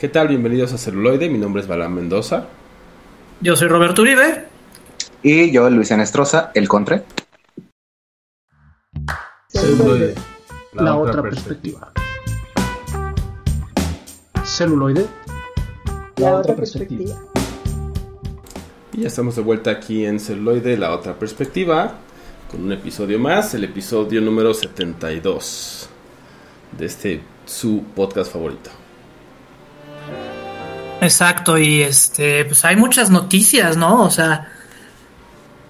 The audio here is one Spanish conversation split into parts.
¿Qué tal? Bienvenidos a Celuloide. Mi nombre es Balán Mendoza. Yo soy Roberto Uribe. Y yo, Luisiana Estroza, el Contre. Celuloide, la, otra, perspectiva. Celuloide, la, otra perspectiva. Y ya estamos de vuelta aquí en Celuloide, la otra perspectiva, con un episodio más, el episodio número 72 de este su podcast favorito. Exacto, y este, pues hay muchas noticias, ¿no? O sea,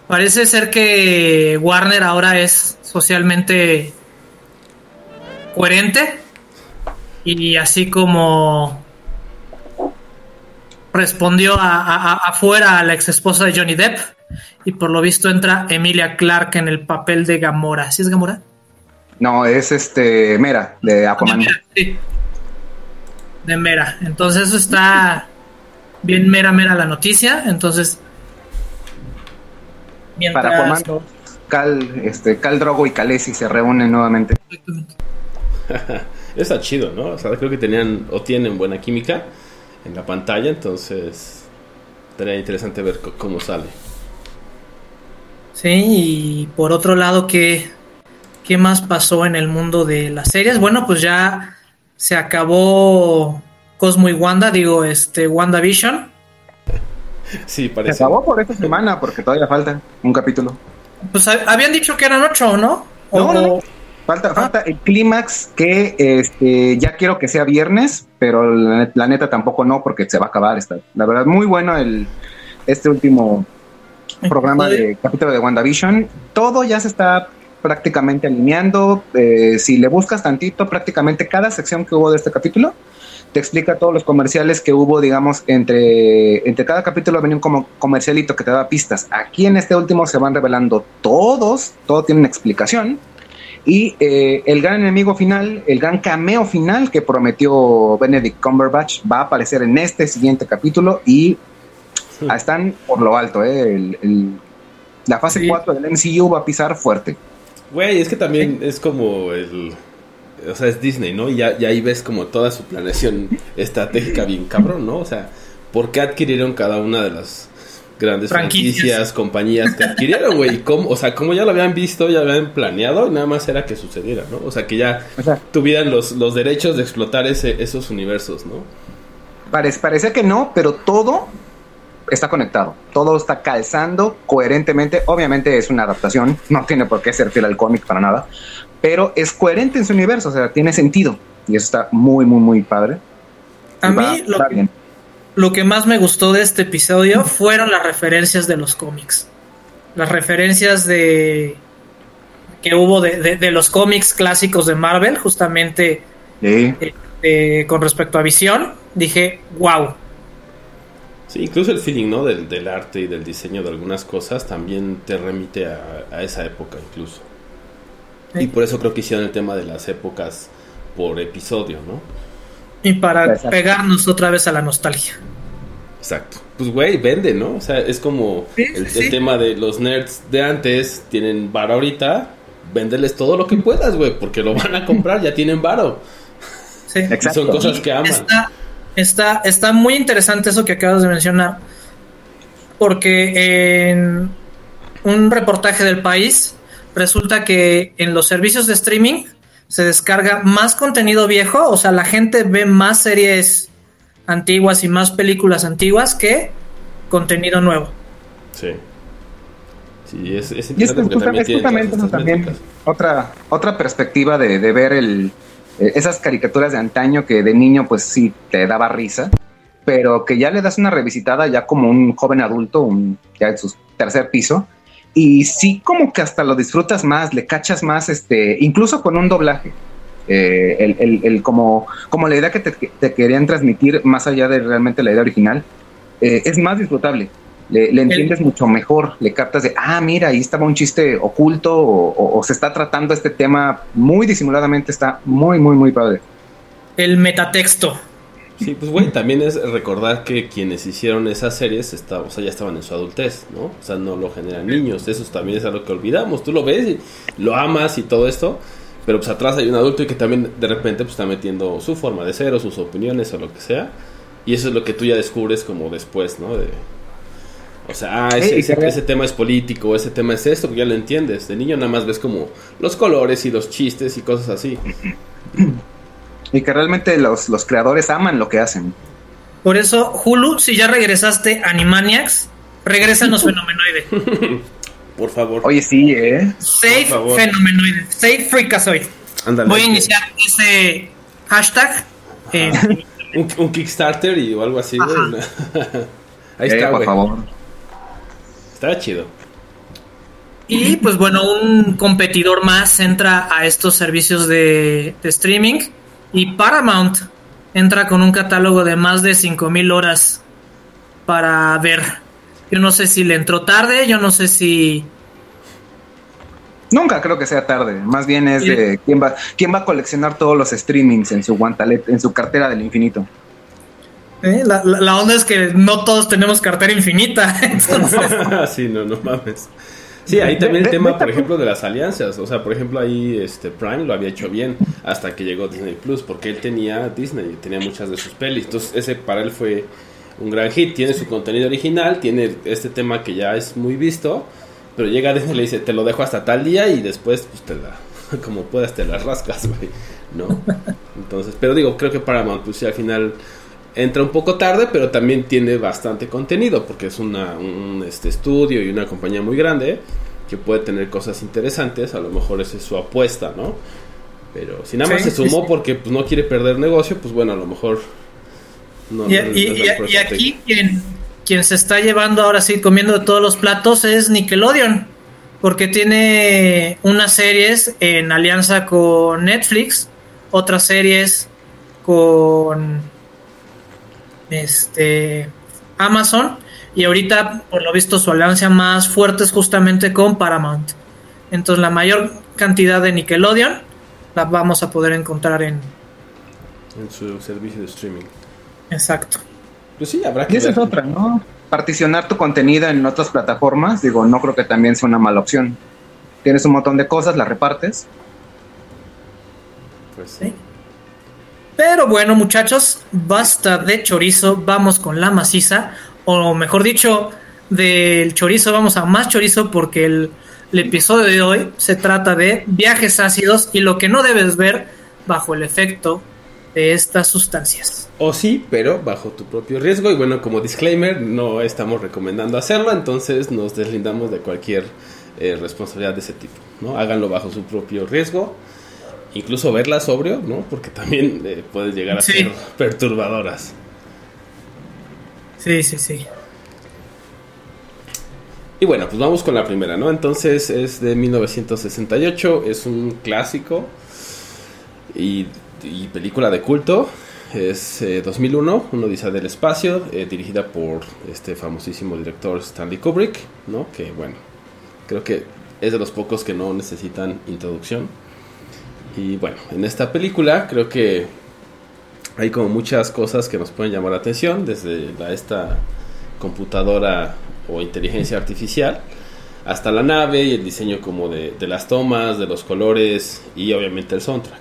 parece ser que Warner ahora es socialmente coherente y así como respondió a, afuera a la ex esposa de Johnny Depp y por lo visto entra Emilia Clarke en el papel de Gamora. ¿Sí es Gamora? No, es este Mera de Aquaman. sí de Mera. Entonces eso está bien mera mera la noticia. Entonces, mientras... Para Cal, este, Cal Drogo y Calesi se reúnen nuevamente. está chido, ¿no? O sea, creo que tenían o tienen buena química en la pantalla, entonces sería interesante ver cómo sale. Sí, y por otro lado, ¿qué, ¿qué más pasó en el mundo de las series? Bueno, pues ya se acabó Cosmo y Wanda, digo, este, WandaVision. Sí, parece. Se acabó por esta semana, porque todavía falta un capítulo. Pues habían dicho que eran ocho, ¿no? No, no, Falta, ah. falta el clímax que este, ya quiero que sea viernes, pero la, neta tampoco no, porque se va a acabar. Esta, la verdad, muy bueno el, este último programa de capítulo de WandaVision. Todo ya se está prácticamente alineando. Eh, si le buscas tantito, prácticamente cada sección que hubo de este capítulo te explica todos los comerciales que hubo, digamos, entre, entre cada capítulo venía un como comercialito que te da pistas. Aquí en este último se van revelando todos, todo tiene una explicación. Y eh, el gran enemigo final, el gran cameo final que prometió Benedict Cumberbatch va a aparecer en este siguiente capítulo y están por lo alto. Eh, la fase 4 del MCU va a pisar fuerte. Güey, es que también es como el... O sea, es Disney, ¿no? Y ya, ahí ves como toda su planeación estratégica bien cabrón, ¿no? O sea, ¿por qué adquirieron cada una de las grandes franquicias, compañías que adquirieron, güey? O sea, como ya lo habían visto, ya lo habían planeado y nada más era que sucediera, ¿no? O sea, que ya tuvieran los, los derechos de explotar ese, esos universos, ¿no? Parece, parece que no, pero todo está conectado, todo está calzando coherentemente. Obviamente es una adaptación, no tiene por qué ser fiel al cómic para nada, pero es coherente en su universo, o sea, tiene sentido y eso está muy, muy, muy padre. A mí lo, que más me gustó de este episodio fueron las referencias de los cómics, las referencias de que hubo de, los cómics clásicos de Marvel, justamente eh, con respecto a Visión, dije, wow, Sí, incluso el feeling, ¿no? Del, del, arte y del diseño de algunas cosas también te remite a, esa época incluso. Y por eso creo que hicieron el tema de las épocas por episodio, ¿no? Y para pegarnos otra vez a la nostalgia. Exacto. Pues, güey, vende, ¿no? O sea, es como el, tema de los nerds de antes tienen bar ahorita, véndeles todo lo que puedas, güey, porque lo van a comprar, ya tienen varo. Sí. Exacto. Son cosas que aman. Está, está muy interesante eso que acabas de mencionar, porque en un reportaje del país resulta que en los servicios de streaming se descarga más contenido viejo, o sea, la gente ve más series antiguas y más películas antiguas que contenido nuevo. Sí. Sí, es, es, y es, justamente también otra, otra perspectiva de ver el, esas caricaturas de antaño que de niño pues sí te daba risa, pero que ya le das una revisitada ya como un joven adulto, ya en su tercer piso, y sí como que hasta lo disfrutas más, le cachas más, este, incluso con un doblaje. Eh, el, como, como la idea que te, querían transmitir más allá de realmente la idea original, eh, es más disfrutable le, entiendes mucho mejor, le captas de, ah, mira, ahí estaba un chiste oculto o, se está tratando este tema muy disimuladamente, está muy, muy, muy padre. El metatexto. Sí, pues güey, también es recordar que quienes hicieron esas series está, o sea, ya estaban en su adultez, ¿no? O sea, no lo generan niños, eso también es algo que olvidamos, tú lo ves y lo amas y todo esto, pero pues atrás hay un adulto y que también de repente pues está metiendo su forma de ser o sus opiniones o lo que sea Y eso es lo que tú ya descubres como después, ¿no? De, o sea, ah, ese, ese, tema es político, ese tema es esto, ya lo entiendes. De niño nada más ves como los colores y los chistes y cosas así. Y que realmente los, los creadores aman lo que hacen. Por eso, Hulu, si ya regresaste a Animaniacs, regrésanos Fenomenoide. Por favor. Oye, sí, ¿eh? Save Fenomenoide. Save Freakazoid. Voy a iniciar ese hashtag. un, Kickstarter y o algo así, Ahí está, eh, por favor. Estaba chido. Y pues bueno, un competidor más entra a estos servicios de, de streaming y Paramount entra con un catálogo de más de 5000 horas para ver. Yo no sé si le entró tarde, yo no sé si Nunca creo que sea tarde, más bien es de quién va, quién va a coleccionar todos los streamings en su guantalet, en su cartera del infinito. ¿Eh? La, onda es que no todos tenemos cartera infinita. sí, no, no mames. Sí, ahí también el tema, por ejemplo, de las alianzas. O sea, por ejemplo, ahí este Prime lo había hecho bien hasta que llegó Disney Plus, porque él tenía Disney, tenía muchas de sus pelis. Entonces, ese para él fue un gran hit. Tiene su contenido original, tiene este tema que ya es muy visto, pero llega Disney y le dice, te lo dejo hasta tal día y después, pues te la, como puedas, te las rascas, güey, ¿no? Entonces, pero digo, creo que Paramount, pues sí, al final entra un poco tarde, pero también tiene bastante contenido, porque es una, un este, estudio y una compañía muy grande que puede tener cosas interesantes, a lo mejor esa es su apuesta, ¿no? Pero si nada más se sumó porque pues, no quiere perder negocio, pues bueno, a lo mejor no. Y, y, aquí quien, quien se está llevando ahora sí comiendo de todos los platos es Nickelodeon, porque tiene unas series en alianza con Netflix, otras series con este Amazon y ahorita por lo visto su alianza más fuerte es justamente con Paramount. Entonces la mayor cantidad de Nickelodeon la vamos a poder encontrar en en su servicio de streaming. Exacto. Pues sí, habrá que y esa es otra, ¿no? Particionar tu contenido en otras plataformas, digo, no creo que también sea una mala opción. Tienes un montón de cosas, las repartes. Pues sí. Pero bueno, muchachos, basta de chorizo, vamos con la maciza, o mejor dicho, del chorizo vamos a más chorizo porque el, episodio de hoy se trata de viajes ácidos y lo que no debes ver bajo el efecto de estas sustancias. O sí, pero bajo tu propio riesgo. Y bueno, como disclaimer, no estamos recomendando hacerlo, entonces nos deslindamos de cualquier eh, responsabilidad de ese tipo. ¿no? Háganlo bajo su propio riesgo incluso verlas sobrio, ¿no? Porque también eh, pueden llegar a ser perturbadoras. Sí, sí, sí. Y bueno, pues vamos con la primera, ¿no? Entonces es de 1968, es un clásico y, película de culto. Es 2001, eh, Uno dice del espacio, eh, dirigida por este famosísimo director Stanley Kubrick, ¿no? Que bueno, creo que es de los pocos que no necesitan introducción. Y bueno, en esta película creo que hay como muchas cosas que nos pueden llamar la atención, desde la, esta computadora o inteligencia artificial hasta la nave y el diseño como de, las tomas, de los colores y obviamente el soundtrack,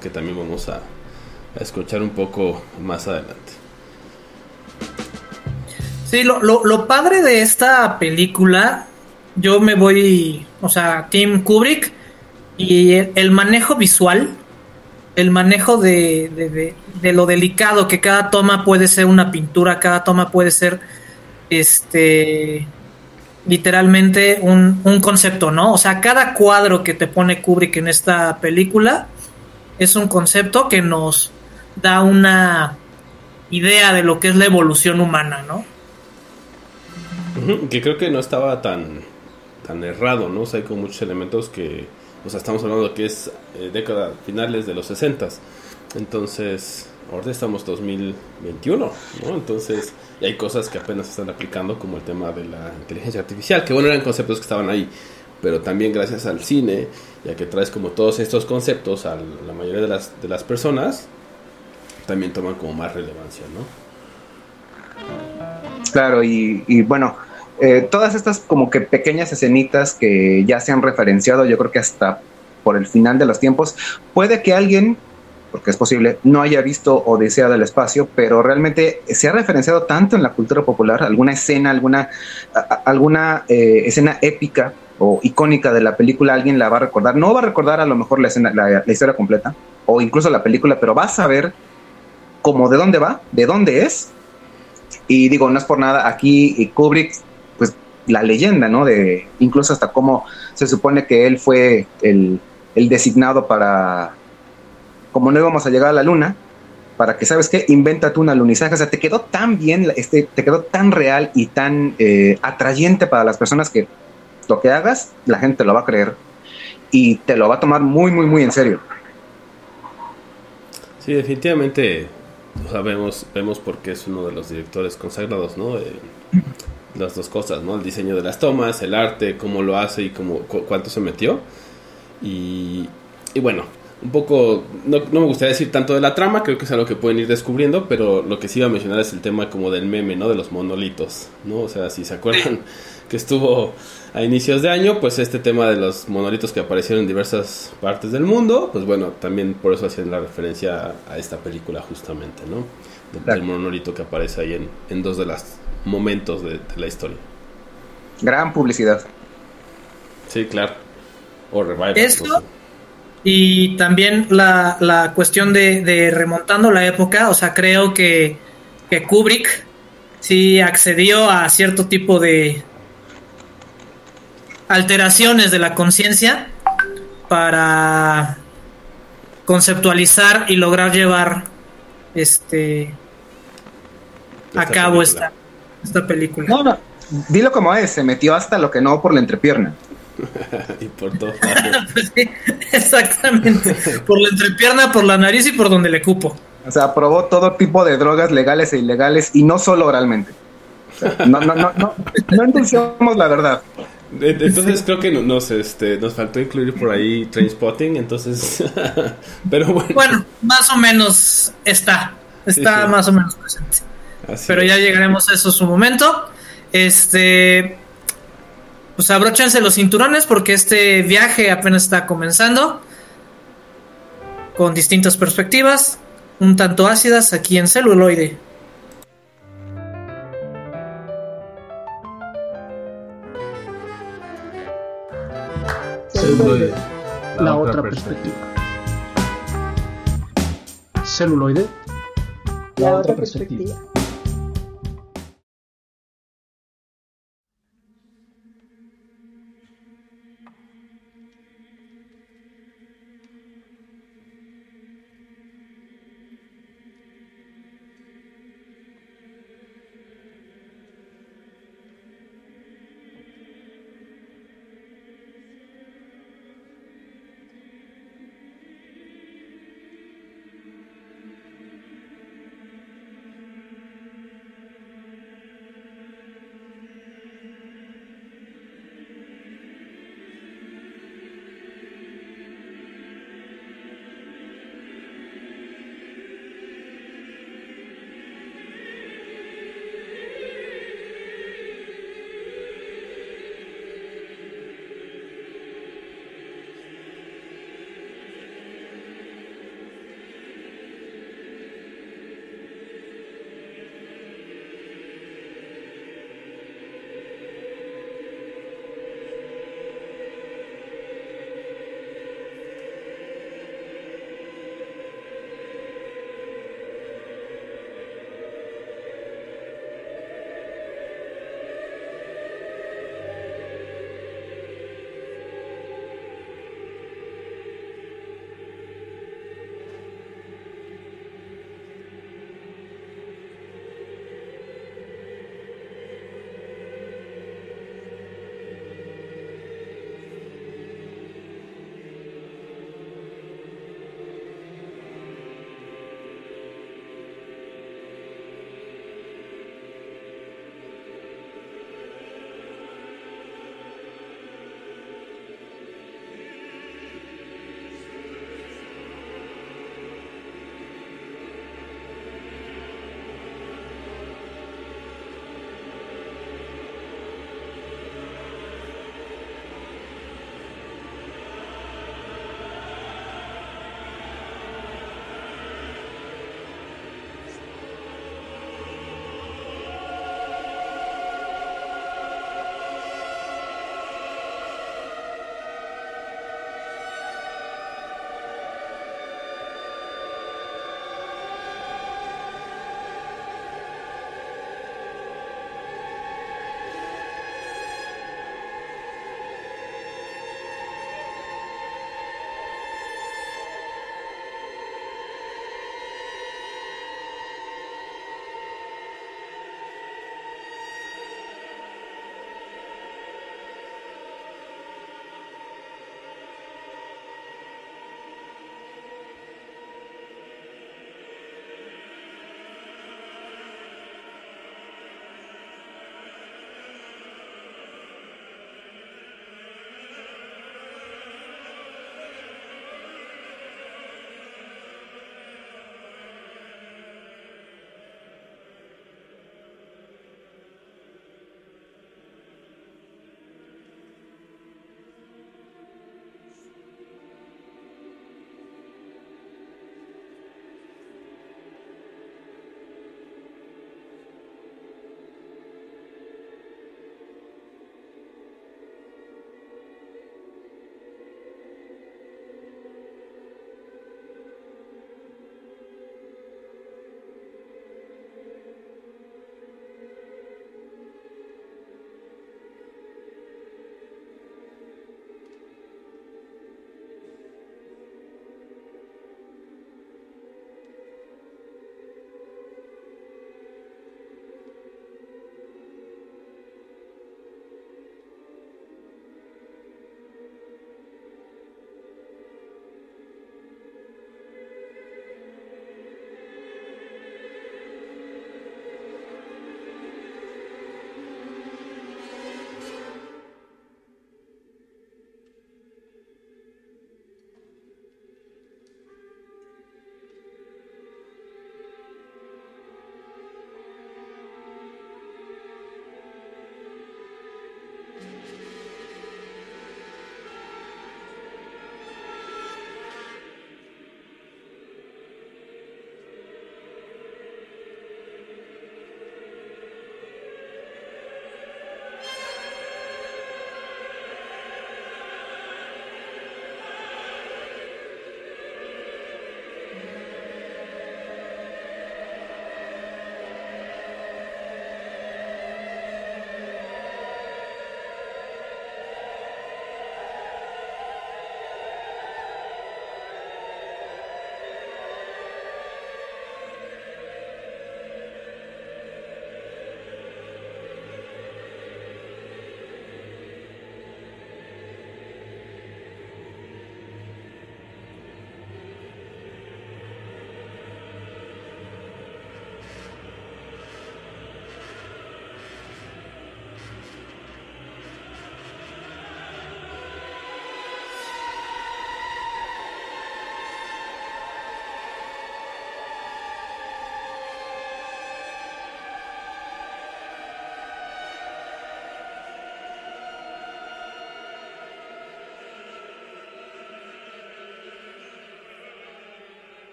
que también vamos a, a, escuchar un poco más adelante. Sí, lo, lo, lo padre de esta película, yo me voy, o sea, Tim Kubrick, y el, manejo visual, el manejo de, lo delicado que cada toma puede ser una pintura, cada toma puede ser este literalmente un, un, concepto, ¿no? O sea, cada cuadro que te pone Kubrick en esta película es un concepto que nos da una idea de lo que es la evolución humana, ¿no? Que creo que no estaba tan, tan errado, ¿no? O sea, hay como muchos elementos que o sea, estamos hablando que es eh, década finales de los 60. Entonces, ahora estamos 2021, ¿no? Entonces, y hay cosas que apenas se están aplicando, como el tema de la inteligencia artificial, que bueno, eran conceptos que estaban ahí, pero también gracias al cine, ya que traes como todos estos conceptos a la mayoría de las, de las personas, también toman como más relevancia, ¿no? Claro, y, y bueno, eh, todas estas como que pequeñas escenitas que ya se han referenciado, yo creo que hasta por el final de los tiempos, puede que alguien porque es posible, no haya visto Odisea del Espacio, pero realmente se ha referenciado tanto en la cultura popular, alguna escena, alguna, alguna eh, escena épica o icónica de la película, alguien la va a recordar. No va a recordar a lo mejor la, escena, la, historia completa o incluso la película, pero va a saber cómo de dónde va, de dónde es. Y digo, no es por nada, aquí Kubrick, pues la leyenda, ¿no? De incluso hasta cómo se supone que él fue el, el designado para como no íbamos a llegar a la luna, para que, ¿sabes qué? Inventa tú un alunizaje. O sea, te quedó tan bien, este, te quedó tan real y tan eh, atrayente para las personas que lo que hagas, la gente lo va a creer y te lo va a tomar muy, muy, muy en serio. Sí, definitivamente vemos, vemos por qué es uno de los directores consagrados, ¿no? Las dos cosas, ¿no? El diseño de las tomas, el arte, cómo lo hace y cómo, cuánto se metió. Y, y bueno, un poco, no, me gustaría decir tanto de la trama, creo que es algo que pueden ir descubriendo, pero lo que sí iba a mencionar es el tema como del meme, ¿no? De los monolitos, ¿no? O sea, si se acuerdan que estuvo a inicios de año, pues este tema de los monolitos que aparecieron en diversas partes del mundo, pues bueno, también por eso hacían la referencia a esta película justamente, ¿no? Del, monolito que aparece ahí en, en dos de los momentos de, la historia. Gran publicidad. Sí, claro. O revival. Esto... Y también la, la cuestión de, remontando la época, o sea, creo que, que Kubrick sí accedió a cierto tipo de alteraciones de la conciencia para conceptualizar y lograr llevar este a cabo esta, esta película. No, no, dilo como es, se metió hasta lo que no por la entrepierna. y por todo. Pues exactamente. Por la entrepierna, por la nariz y por donde le cupo. O sea, probó todo tipo de drogas legales e ilegales y no solo oralmente. no, no, no, no, no la verdad. Entonces creo que nos, este, nos faltó incluir por ahí Trainspotting, entonces, pero bueno. Bueno, más o menos está, está más o menos presente. Pero ya llegaremos a eso su momento. Este, pues abróchense los cinturones porque este viaje apenas está comenzando con distintas perspectivas, un tanto ácidas aquí en celuloide. Celuloide, la otra perspectiva. Celuloide, la otra perspectiva.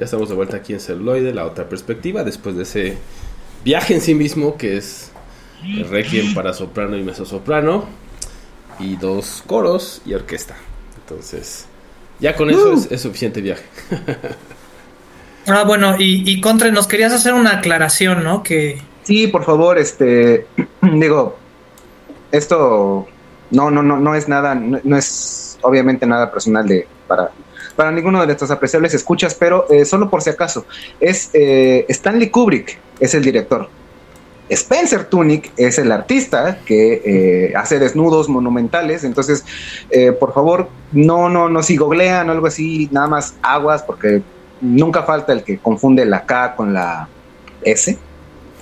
Ya estamos de vuelta aquí en celuloide, la otra perspectiva, después de ese viaje en sí mismo que es el requiem para soprano y mezzosoprano y dos coros y orquesta. Entonces, ya con eso es, es suficiente viaje. Ah, bueno, y, y Contre, nos querías hacer una aclaración, ¿no? Que Sí, por favor, este, digo, esto no, no, no, no es nada, no, no es obviamente nada personal de para para ninguno de nuestros apreciables escuchas, pero eh, solo por si acaso, es eh, Stanley Kubrick, es el director. Spencer Tunick es el artista que eh, hace desnudos monumentales, entonces, por favor, no, no, no, si googlean o algo así, nada más aguas, porque nunca falta el que confunde la K con la S.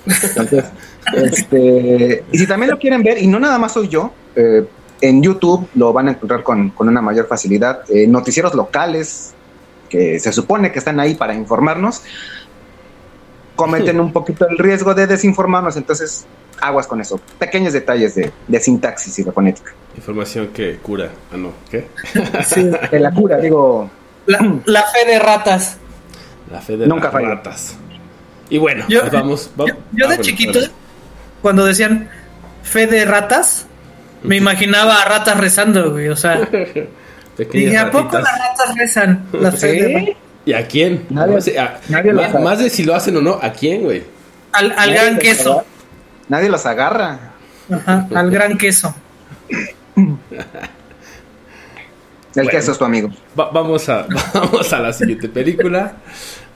Entonces, este, y si también lo quieren ver, y no nada más soy yo, eh, en YouTube lo van a encontrar con, con una mayor facilidad. Eh, noticieros locales que se supone que están ahí para informarnos, cometen un poquito el riesgo de desinformarnos, entonces aguas con eso. Pequeños detalles de, de sintaxis y de fonética. Información que cura. Ah, no, ¿qué? Sí, de la cura, digo. la, la fe de ratas. La fe de Nunca falla. ratas. Y bueno, Yo- pues vamos. Yo, vamos- yo ah, de bueno, chiquito, cuando decían fe de ratas, me imaginaba a ratas rezando, güey. O sea, Pequeñas dije, ¿a poco ratitas. las ratas rezan? La fe de ratas. ¿Sí? ¿Y a quién? Nadie- No sé, a- nadie lo más, de si lo hacen o no, ¿a quién, güey? Al, al gran queso. Nadie los agarra. Ajá, al gran queso. El Bueno. queso es tu amigo. Va- vamos, a, vamos a la siguiente película.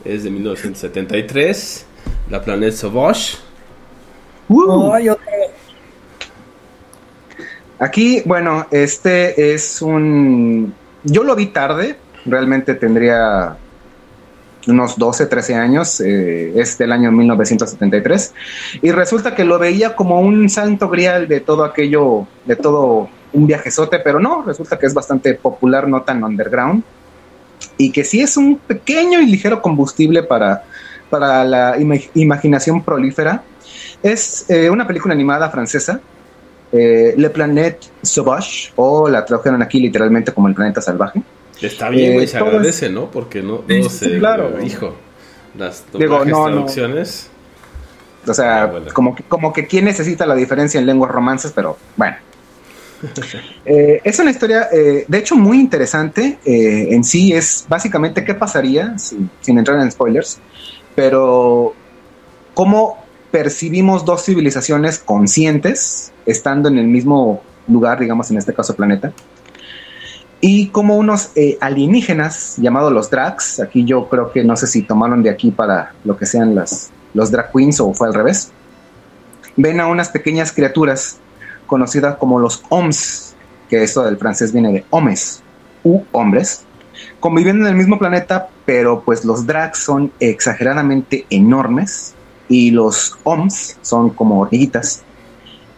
Es de 1973. La Planète Sauvage. Uh. Otro. Aquí, bueno, este es un... Yo lo vi tarde, realmente tendría unos 12, 13 años, eh, es del año 1973, y resulta que lo veía como un santo grial de todo aquello, de todo un viajezote, pero no, resulta que es bastante popular, no tan underground, y que sí es un pequeño y ligero combustible para, para la ima- imaginación prolífera. Es eh, una película animada francesa, eh, Le Planète Sauvage, o la tradujeron aquí literalmente como el planeta salvaje. Está bien, Eh, güey, se todo agradece, ¿no? Porque no, no sí, se. claro. Hijo. Las Digo, no, no. traducciones. O sea, Ah, bueno. como, que, como que quién necesita la diferencia en lenguas romances, pero bueno. Eh, es una historia, eh, de hecho, muy interesante. eh, en sí es básicamente qué pasaría, sin, sin entrar en spoilers, pero cómo percibimos dos civilizaciones conscientes estando en el mismo lugar, digamos, en este caso planeta. Y como unos eh, alienígenas llamados los Drax, aquí yo creo que no sé si tomaron de aquí para lo que sean las, los drag queens o fue al revés, ven a unas pequeñas criaturas conocidas como los Oms, que esto del francés viene de homes, u hombres, conviviendo en el mismo planeta, pero pues los drags son exageradamente enormes y los Oms son como hormiguitas.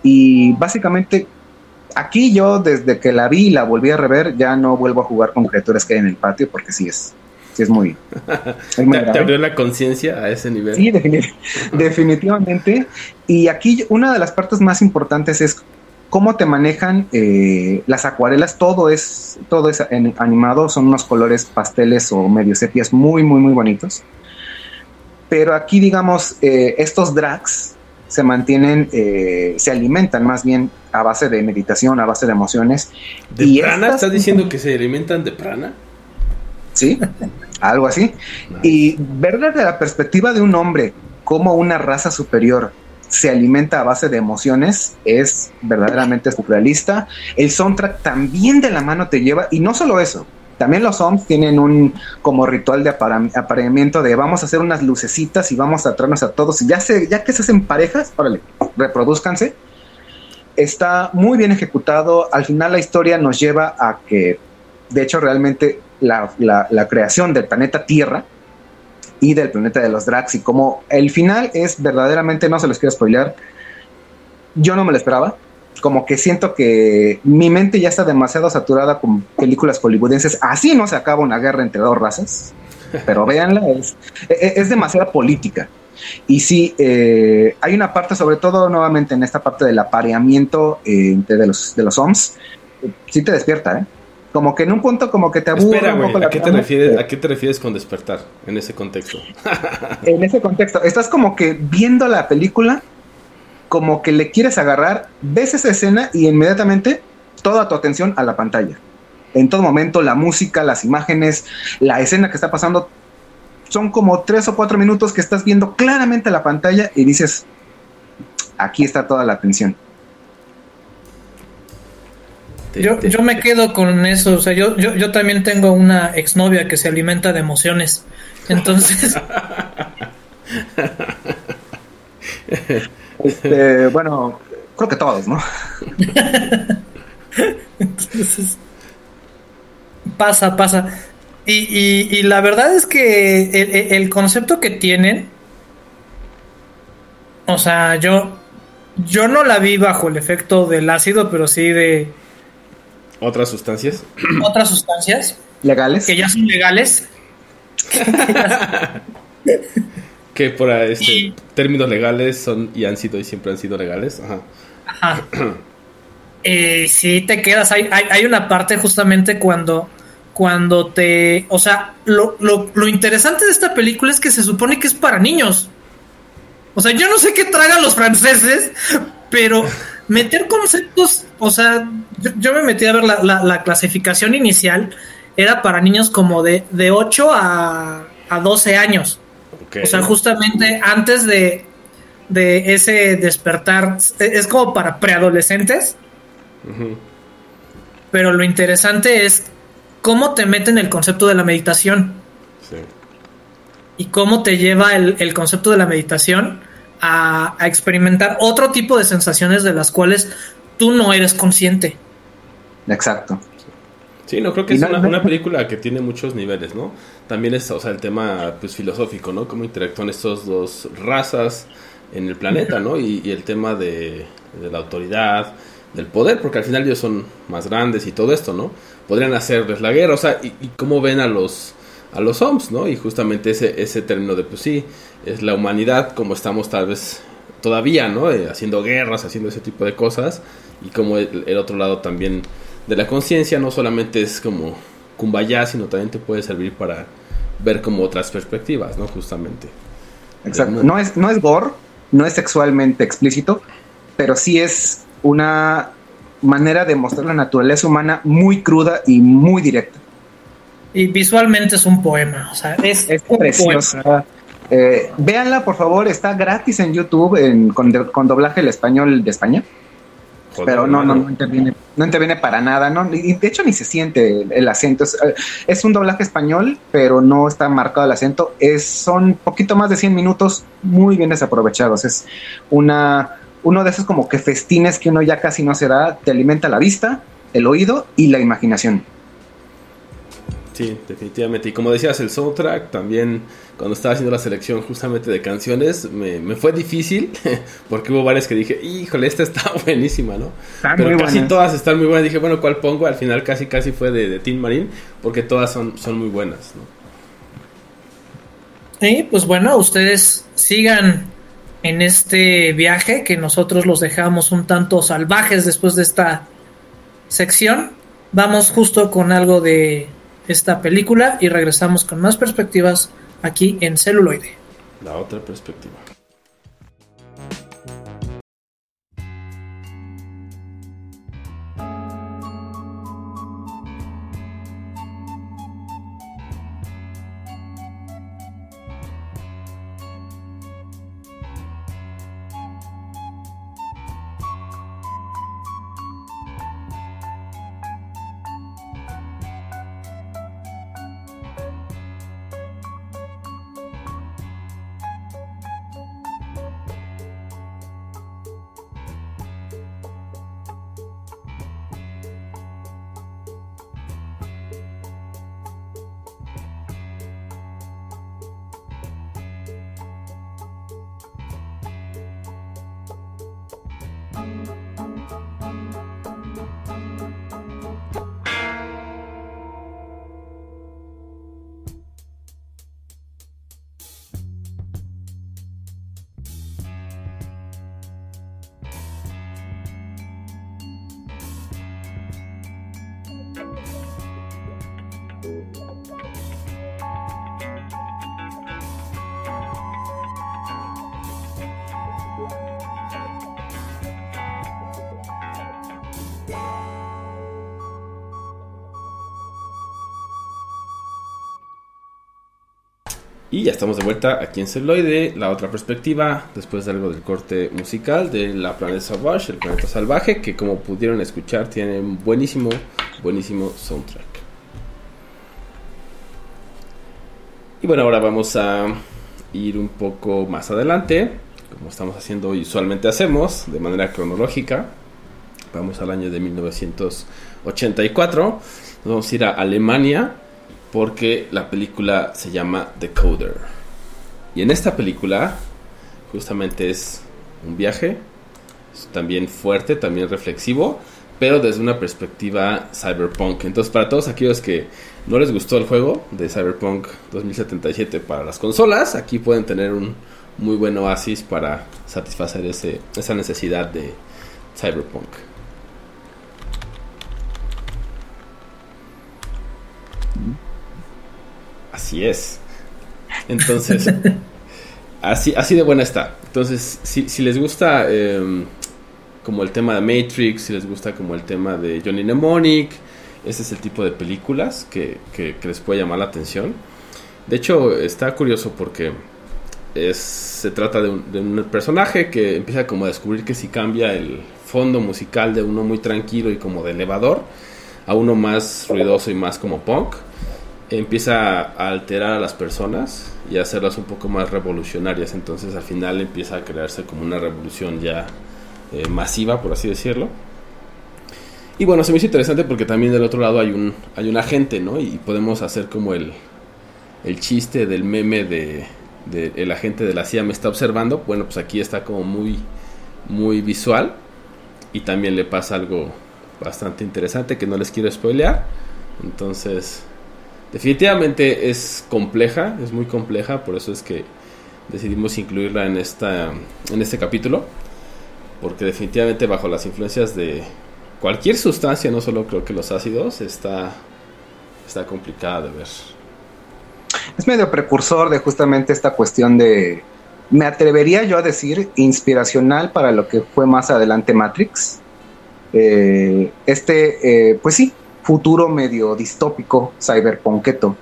Y básicamente aquí yo desde que la vi y la volví a rever ya no vuelvo a jugar con criaturas que hay en el patio porque sí es, sí es muy... es muy ¿Te, abrió la conciencia a ese nivel? Sí, defini- definitivamente. Y aquí una de las partes más importantes es cómo te manejan eh, las acuarelas. Todo es, todo es animado, son unos colores pasteles o medio sepias muy, muy, muy bonitos. Pero aquí, digamos, eh, estos drags se mantienen, eh, se alimentan más bien a base de meditación, a base de emociones. ¿De Y prana? estas- ¿Estás diciendo que se alimentan de prana? ¿sí? Algo así. Y ver desde la perspectiva de un hombre como una raza superior se alimenta a base de emociones es verdaderamente surrealista. El soundtrack también de la mano te lleva, y no solo eso, también los hombres tienen un como ritual de apareamiento de vamos a hacer unas lucecitas y vamos a traernos a todos. Ya, se, ya que se hacen parejas, órale, reproduzcanse. Está muy bien ejecutado. Al final la historia nos lleva a que, de hecho, realmente la, la- la creación del planeta Tierra y del planeta de los Drax y como el final es verdaderamente, no se los quiero spoilear, yo no me lo esperaba. Como que siento que mi mente ya está demasiado saturada con películas hollywoodenses. Así no se acaba una guerra entre dos razas. Pero véanla, es, es, es demasiada política. Y sí, eh, hay una parte, sobre todo nuevamente en esta parte del apareamiento eh, de, los, de los OMS, eh, sí te despierta, ¿eh? como que en un punto como que te aburre Espera, un poco la ¿a qué, te refieres, ¿a qué te refieres con despertar en ese contexto? en ese contexto, estás como que viendo la película, como que le quieres agarrar, ves esa escena y inmediatamente toda tu atención a la pantalla. En todo momento, la música, las imágenes, la escena que está pasando, son como tres o cuatro minutos que estás viendo claramente la pantalla y dices, aquí está toda la atención. Te- Yo, yo me quedo con eso, o sea, yo, yo, yo también tengo una exnovia que se alimenta de emociones. Entonces, Este, bueno, creo que todos, ¿no? entonces pasa, pasa. Y, y, y la verdad es que el, el- el concepto que tienen, o sea, yo, yo no la vi bajo el efecto del ácido, pero sí de ¿Otras sustancias? otras sustancias Legales. que ya son legales. Que por este, Y- términos legales son y han sido y siempre han sido legales. Ajá. Ajá. Eh, sí, te quedas. Hay, hay, hay una parte justamente cuando, cuando te. O sea, lo, lo, lo interesante de esta película es que se supone que es para niños. O sea, yo no sé qué tragan los franceses, pero meter conceptos. O sea, yo, yo me metí a ver la, la, la clasificación inicial. Era para niños como de, de 8 a, a 12 años. O sea, justamente antes de, de ese despertar, es como para preadolescentes, pero lo interesante es cómo te meten el concepto de la meditación Sí. y cómo te lleva el, el concepto de la meditación a, a experimentar otro tipo de sensaciones de las cuales tú no eres consciente. Exacto. Sí, no creo que Y es no- una, no- una película que tiene muchos niveles, ¿no? También es, o sea, el tema pues filosófico, ¿no? Cómo interactúan estos dos razas en el planeta, ¿no? Y, y el tema de, de la autoridad, del poder, porque al final ellos son más grandes y todo esto, ¿no? Podrían hacerles la guerra, o sea, y, y cómo ven a los a los OMS, ¿no? Y justamente ese ese término de pues sí, es la humanidad como estamos tal vez todavía, ¿no? Eh, haciendo guerras, haciendo ese tipo de cosas y como el, el otro lado también de la conciencia no solamente es como kumbaya, sino también te puede servir para ver como otras perspectivas, ¿no? Justamente. Exacto. No es, no es gore, no es sexualmente explícito, pero sí es una manera de mostrar la naturaleza humana muy cruda y muy directa. Y visualmente es un poema, o sea, es, Es un preciosa. Eh, véanla, por favor, está gratis en YouTube en- con, de- con doblaje el español de España. Pero no, no, no interviene, no interviene para nada, ¿no? Y de hecho ni se siente el, el acento. Es, eh, es un doblaje español, pero no está marcado el acento. Es, son poquito más de 100 minutos muy bien desaprovechados. Es una, uno de esos como que festines que uno ya casi no se da, te alimenta la vista, el oído y la imaginación. Sí, definitivamente. Y como decías, el soundtrack también, cuando estaba haciendo la selección justamente de canciones, me, me fue difícil, porque hubo varias que dije, híjole, esta está buenísima, ¿no? Están Pero muy casi buenas. todas están muy buenas. Dije, bueno, ¿cuál pongo? Al final casi casi fue de, de Tin Marín, porque todas son, son muy buenas, ¿no? Y pues bueno, ustedes sigan en este viaje que nosotros los dejamos un tanto salvajes después de esta sección. Vamos justo con algo de esta película y regresamos con más perspectivas aquí en celuloide. La otra perspectiva. Y ya estamos de vuelta aquí en Celoide, la otra perspectiva, después de algo del corte musical de La Planeta Savage, el planeta salvaje, que como pudieron escuchar tiene un buenísimo, buenísimo soundtrack. Y bueno, ahora vamos a ir un poco más adelante, como estamos haciendo y usualmente hacemos, de manera cronológica. Vamos al año de 1984, nos vamos a ir a Alemania porque la película se llama Decoder. Y en esta película justamente es un viaje, también fuerte, también reflexivo, pero desde una perspectiva cyberpunk. Entonces para todos aquellos que no les gustó el juego de Cyberpunk 2077 para las consolas, aquí pueden tener un muy buen oasis para satisfacer ese, esa necesidad de cyberpunk. Así es. Entonces, así, así de buena está. Entonces, si, si les gusta em, como el tema de Matrix, si les gusta como el tema de Johnny Mnemonic, ese es el tipo de películas que, que, les puede llamar la atención. De hecho, está curioso porque es, se trata de un, de un, personaje que empieza como a descubrir que si cambia el fondo musical de uno muy tranquilo y como de elevador a uno más ruidoso y más como punk, empieza a alterar a las personas y a hacerlas un poco más revolucionarias. Entonces al final empieza a crearse como una revolución ya eh, masiva, por así decirlo. Y bueno, se me hizo interesante porque también del otro lado hay un, hay un agente, ¿no? Y podemos hacer como el, el chiste del meme de, el agente de la CIA me está observando. Bueno, pues aquí está como muy, muy visual. Y también le pasa algo bastante interesante que no les quiero spoilear. Entonces, Definitivamente es compleja, es muy compleja, por eso es que decidimos incluirla en, esta, en este capítulo, porque definitivamente bajo las influencias de cualquier sustancia, no solo creo que los ácidos, está, está complicada de ver. Es medio precursor de justamente esta cuestión de, me atrevería yo a decir, inspiracional para lo que fue más adelante Matrix. Eh, este, eh, pues sí, futuro medio distópico, cyberpunketo,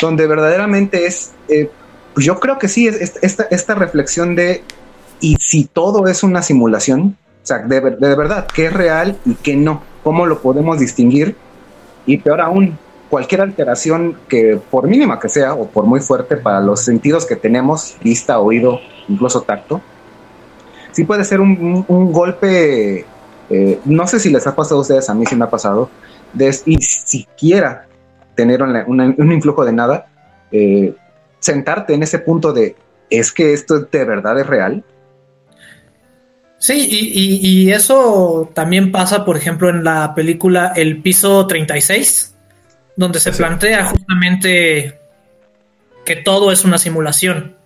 donde verdaderamente es, eh, pues yo creo que sí, es, esta, esta reflexión de, ¿y si todo es una simulación? Sea, de, de, verdad, ¿qué es real y qué no? ¿Cómo lo podemos distinguir? Y peor aún, cualquier alteración que, por mínima que sea, o por muy fuerte para los sentidos que tenemos, vista, oído, incluso tacto, sí puede ser un, un, un golpe, eh, no sé si les ha pasado a ustedes, a mí sí me ha pasado, de y siquiera tener un influjo de nada, eh, sentarte en ese punto de, ¿es que esto de verdad es real? Sí, y, eso también pasa, por ejemplo, en la película El Piso 36, donde se plantea justamente que todo es una simulación.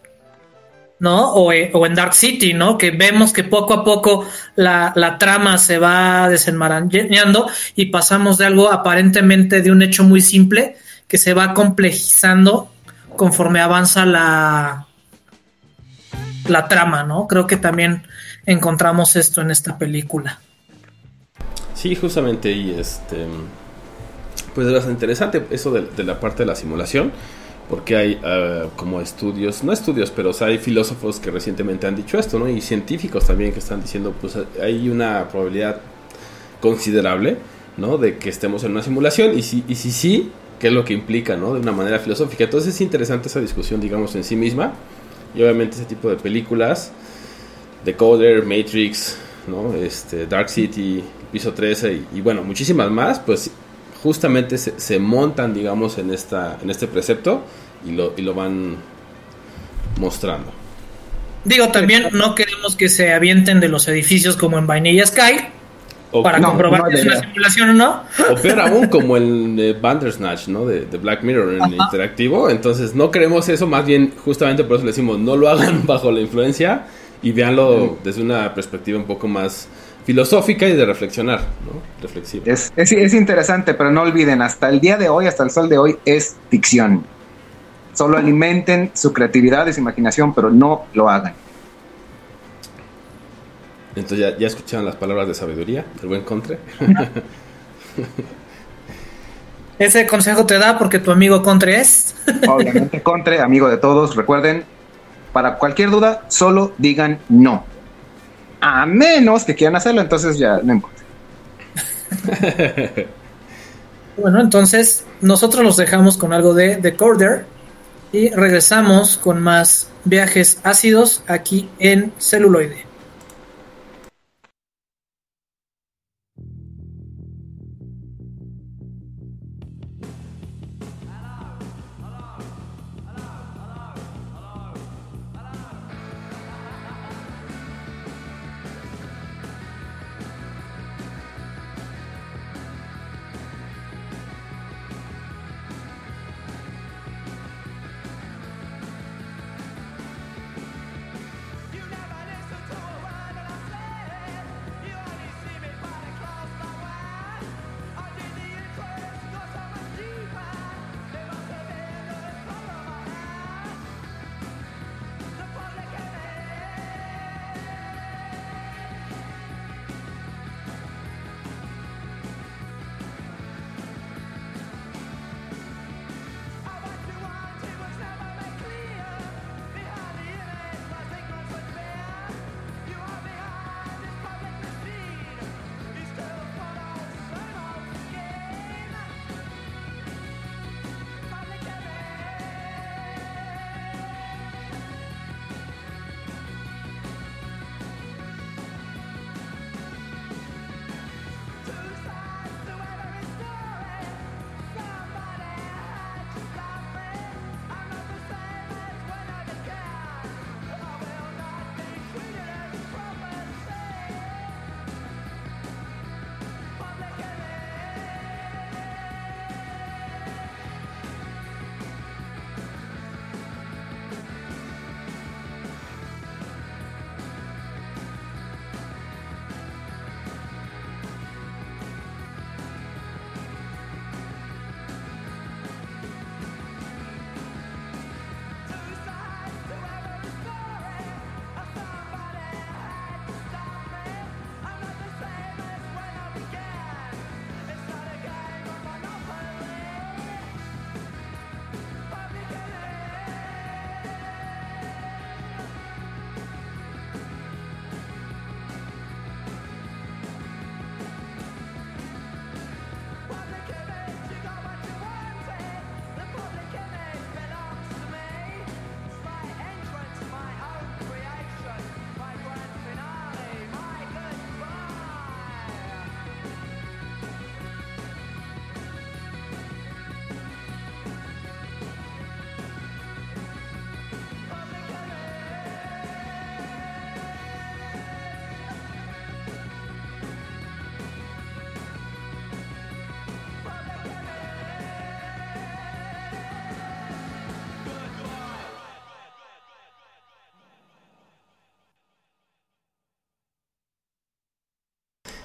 ¿no? Eh, o, en Dark City, ¿no? Que vemos que poco a poco la, trama se va desenmarañando y pasamos de algo aparentemente de un hecho muy simple que se va complejizando conforme avanza la, la trama, ¿no? Creo que también encontramos esto en esta película. Sí, justamente, y este. Pues es bastante interesante eso de la parte de la simulación porque hay uh, como estudios, no estudios, pero hay filósofos que recientemente han dicho esto, ¿no? Y científicos también que están diciendo, pues hay una probabilidad considerable, ¿no? De que estemos en una simulación y si, y si sí, ¿qué es lo que implica, ¿no? De una manera filosófica. Entonces es interesante esa discusión, digamos, en sí misma. Y obviamente ese tipo de películas, Decoder, Matrix, ¿no? Este, Dark City, Piso 13 y, y bueno, muchísimas más, pues justamente se, se, montan, digamos, en, esta, en este precepto y lo, y lo van mostrando. Digo, también no queremos que se avienten de los edificios como en Vanilla Sky o, para no, comprobar no, que es una simulación o no. O peor aún, como el eh, Bandersnatch, ¿no? De, de, Black Mirror en Ajá. interactivo. Entonces, no queremos eso, más bien, justamente por eso le decimos, no lo hagan bajo la influencia y véanlo desde una perspectiva un poco más filosófica y de reflexionar, ¿no? Reflexiva. Es, es, es, interesante, pero no olviden, hasta el día de hoy, hasta el sol de hoy, es ficción. Solo alimenten su creatividad y su imaginación, pero no lo hagan. Entonces ya, ya escucharon las palabras de sabiduría del buen Contre. Ese consejo te da porque tu amigo Contre es. Obviamente Contre, amigo de todos. Recuerden, para cualquier duda, solo digan no. A menos que quieran hacerlo, entonces ya no importa. bueno, entonces nosotros los dejamos con algo de The Corder y regresamos con más viajes ácidos aquí en celuloide.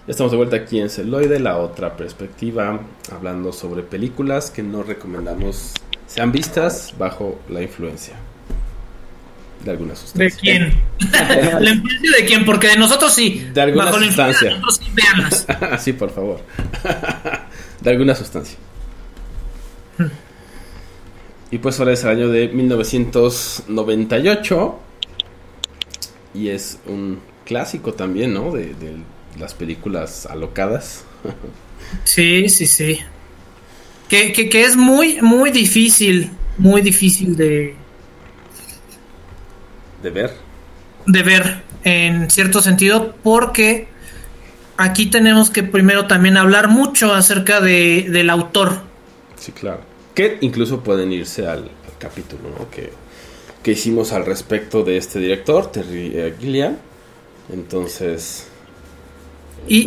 Estamos de vuelta aquí en Celoide, la otra perspectiva, hablando sobre películas que no recomendamos sean vistas bajo la influencia de alguna sustancia. ¿De quién? ¿La influencia de quién? Porque de nosotros sí. De alguna bajo sustancia. La influencia de nosotros sí, por favor. de alguna sustancia. Y pues ahora es el año de 1998. Y es un clásico también, ¿no? De, de las películas alocadas. sí, sí, sí. Que, que, que, es muy, muy difícil, muy difícil de... De ver. De ver, en cierto sentido, porque aquí tenemos que primero también hablar mucho acerca de, del autor. Sí, claro. Que incluso pueden irse al, al capítulo ¿no? que, que, hicimos al respecto de este director, Terry eh, Gilliam. Entonces... Y,